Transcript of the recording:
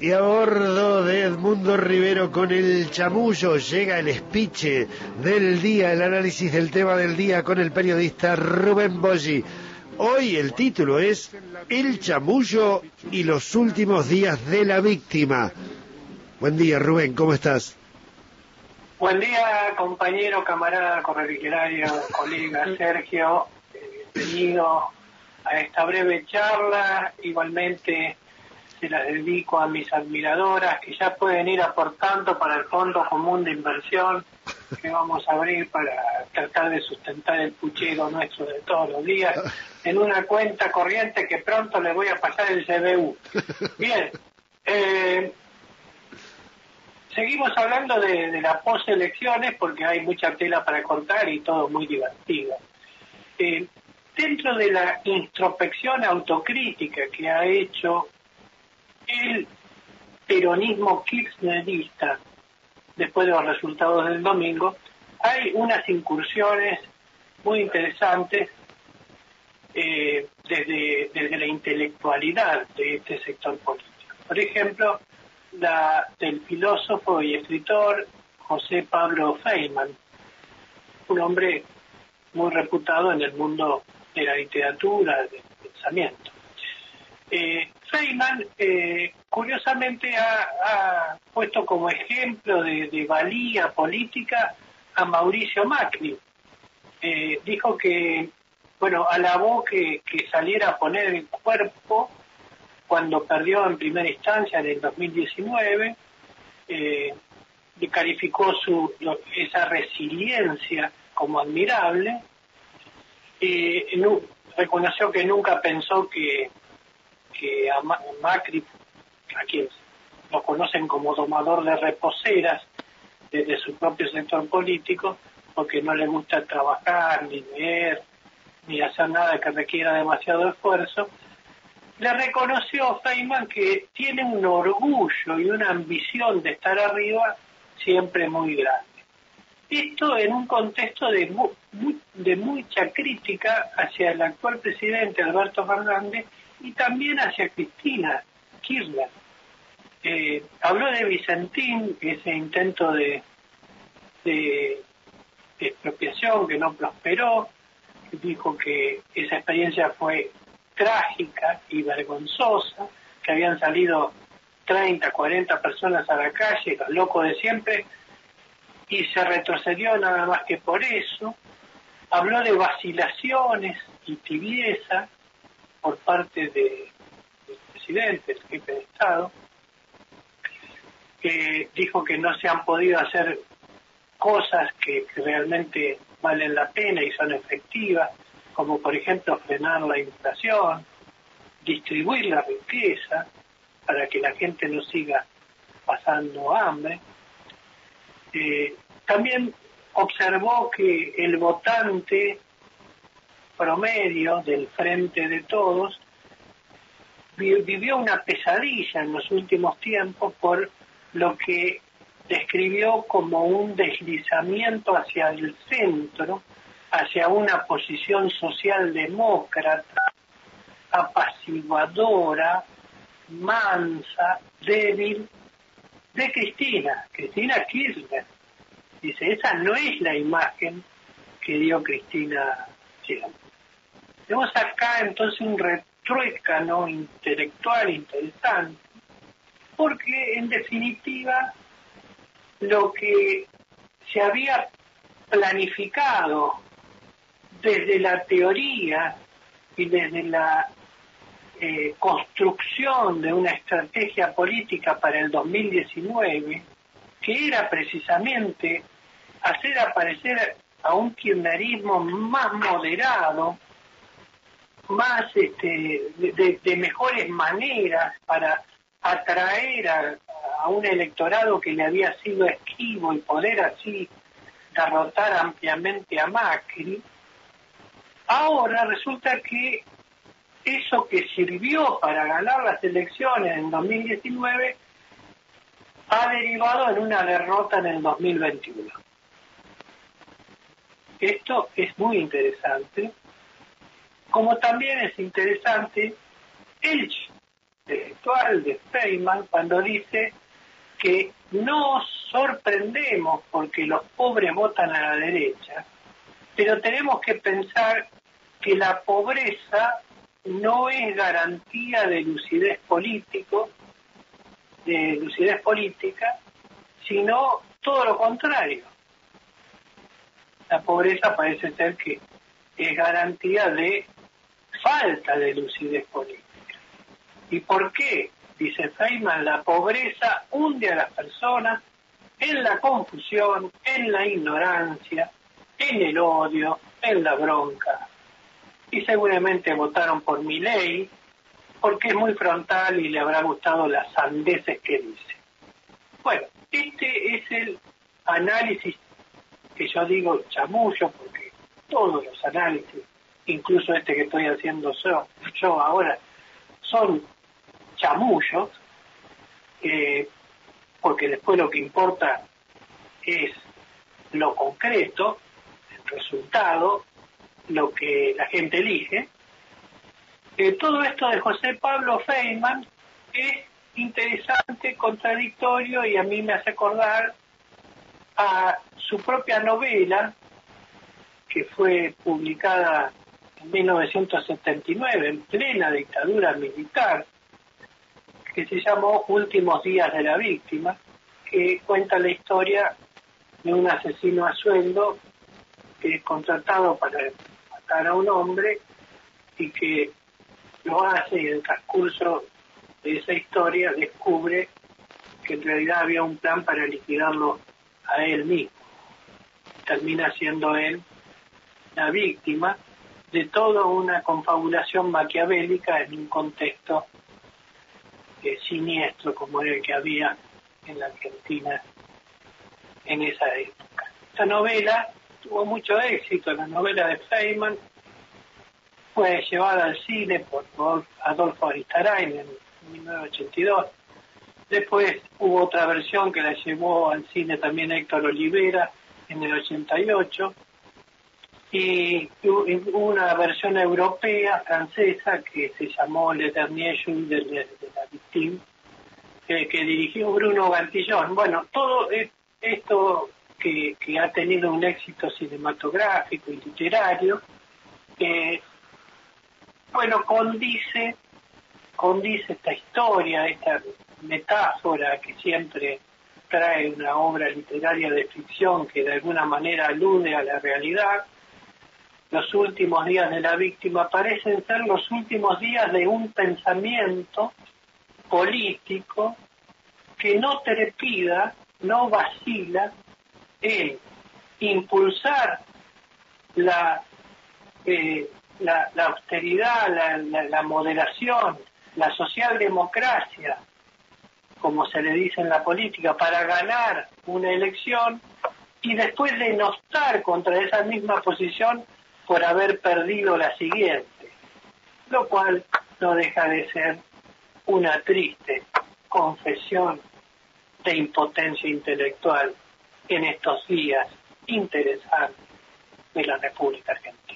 Y a bordo de Edmundo Rivero con el chamullo llega el espiche del día, el análisis del tema del día con el periodista Rubén Boggi. Hoy el título es El chamullo y los últimos días de la víctima. Buen día Rubén, ¿cómo estás? Buen día compañero, camarada, correligionario, colega Sergio. Bienvenido a esta breve charla. Igualmente se las dedico a mis admiradoras que ya pueden ir aportando para el Fondo Común de Inversión que vamos a abrir para tratar de sustentar el puchero nuestro de todos los días en una cuenta corriente que pronto le voy a pasar el CBU. Bien, eh, seguimos hablando de, de las poselecciones porque hay mucha tela para cortar y todo muy divertido. Eh, dentro de la introspección autocrítica que ha hecho el peronismo kirchnerista después de los resultados del domingo, hay unas incursiones muy interesantes eh, desde, desde la intelectualidad de este sector político. Por ejemplo, la del filósofo y escritor José Pablo Feynman, un hombre muy reputado en el mundo de la literatura, del pensamiento. Eh, Feynman, eh, curiosamente, ha, puesto como ejemplo de, valía política a Mauricio Macri. Eh, dijo que, bueno, alabó que, saliera a poner el cuerpo cuando perdió en primera instancia en el 2019, eh, y calificó su, esa resiliencia como admirable, no, reconoció que nunca pensó que que a Macri, a quien lo conocen como domador de reposeras desde su propio sector político, porque no le gusta trabajar, ni leer, ni hacer nada que requiera demasiado esfuerzo, le reconoció Feynman que tiene un orgullo y una ambición de estar arriba siempre muy grande. Esto en un contexto de, mucha crítica hacia el actual presidente Alberto Fernández y también hacia Cristina Kirchner. Eh, habló de Vicentín, ese intento de, expropiación que no prosperó, dijo que esa experiencia fue trágica y vergonzosa, que habían salido 30, 40 personas a la calle, los locos de siempre, y se retrocedió nada más que por eso. Habló de vacilaciones y tibieza, por parte de, del presidente, el jefe de Estado, que dijo que no se han podido hacer cosas que, realmente valen la pena y son efectivas, como por ejemplo frenar la inflación, distribuir la riqueza para que la gente no siga pasando hambre. Eh, también observó que el votante promedio del frente de todos vivió una pesadilla en los últimos tiempos por lo que describió como un deslizamiento hacia el centro, hacia una posición socialdemócrata, apaciguadora, mansa, débil, de Cristina, Cristina Kirchner. Dice, esa no es la imagen que dio Cristina siempre. Tenemos acá entonces un retruécano intelectual interesante, porque en definitiva lo que se había planificado desde la teoría y desde la eh, construcción de una estrategia política para el 2019, que era precisamente hacer aparecer a un kirchnerismo más moderado, más este, de, mejores maneras para atraer a, un electorado que le había sido esquivo y poder así derrotar ampliamente a Macri, ahora resulta que eso que sirvió para ganar las elecciones en 2019 ha derivado en una derrota en el 2021. Esto es muy interesante como también es interesante el intelectual de Feynman cuando dice que no sorprendemos porque los pobres votan a la derecha, pero tenemos que pensar que la pobreza no es garantía de lucidez político, de lucidez política, sino todo lo contrario. La pobreza parece ser que es garantía de falta de lucidez política. ¿Y por qué? Dice Feynman, la pobreza hunde a las personas en la confusión, en la ignorancia, en el odio, en la bronca. Y seguramente votaron por mi ley porque es muy frontal y le habrá gustado las sandeces que dice. Bueno, este es el análisis que yo digo chamullo, porque todos los análisis, incluso este que estoy haciendo yo, ahora, son chamullos, eh, porque después lo que importa es lo concreto, el resultado, lo que la gente elige. Eh, todo esto de José Pablo Feynman es interesante, contradictorio y a mí me hace acordar a su propia novela que fue publicada en 1979 en plena dictadura militar que se llamó Últimos días de la víctima, que cuenta la historia de un asesino a sueldo que es contratado para a un hombre y que lo hace y en el transcurso de esa historia descubre que en realidad había un plan para liquidarlo a él mismo. Termina siendo él la víctima de toda una confabulación maquiavélica en un contexto siniestro como el que había en la Argentina en esa época. Esta novela tuvo mucho éxito, la novela de Feynman fue llevada al cine por Adolfo Aristarain en 1982. Después hubo otra versión que la llevó al cine también Héctor Olivera en el 88 y una versión europea, francesa, que se llamó Le Dernier Jour de, la Victime, que, dirigió Bruno Gantillón. Bueno, todo esto que, ha tenido un éxito cinematográfico y literario, eh, bueno, condice, condice esta historia, esta metáfora que siempre trae una obra literaria de ficción que de alguna manera alude a la realidad, los últimos días de la víctima parecen ser los últimos días de un pensamiento político que no trepida, no vacila en impulsar la, eh, la, austeridad, la, la moderación, la socialdemocracia, como se le dice en la política, para ganar una elección y después denostar contra esa misma posición por haber perdido la siguiente, lo cual no deja de ser una triste confesión de impotencia intelectual en estos días interesantes de la República Argentina.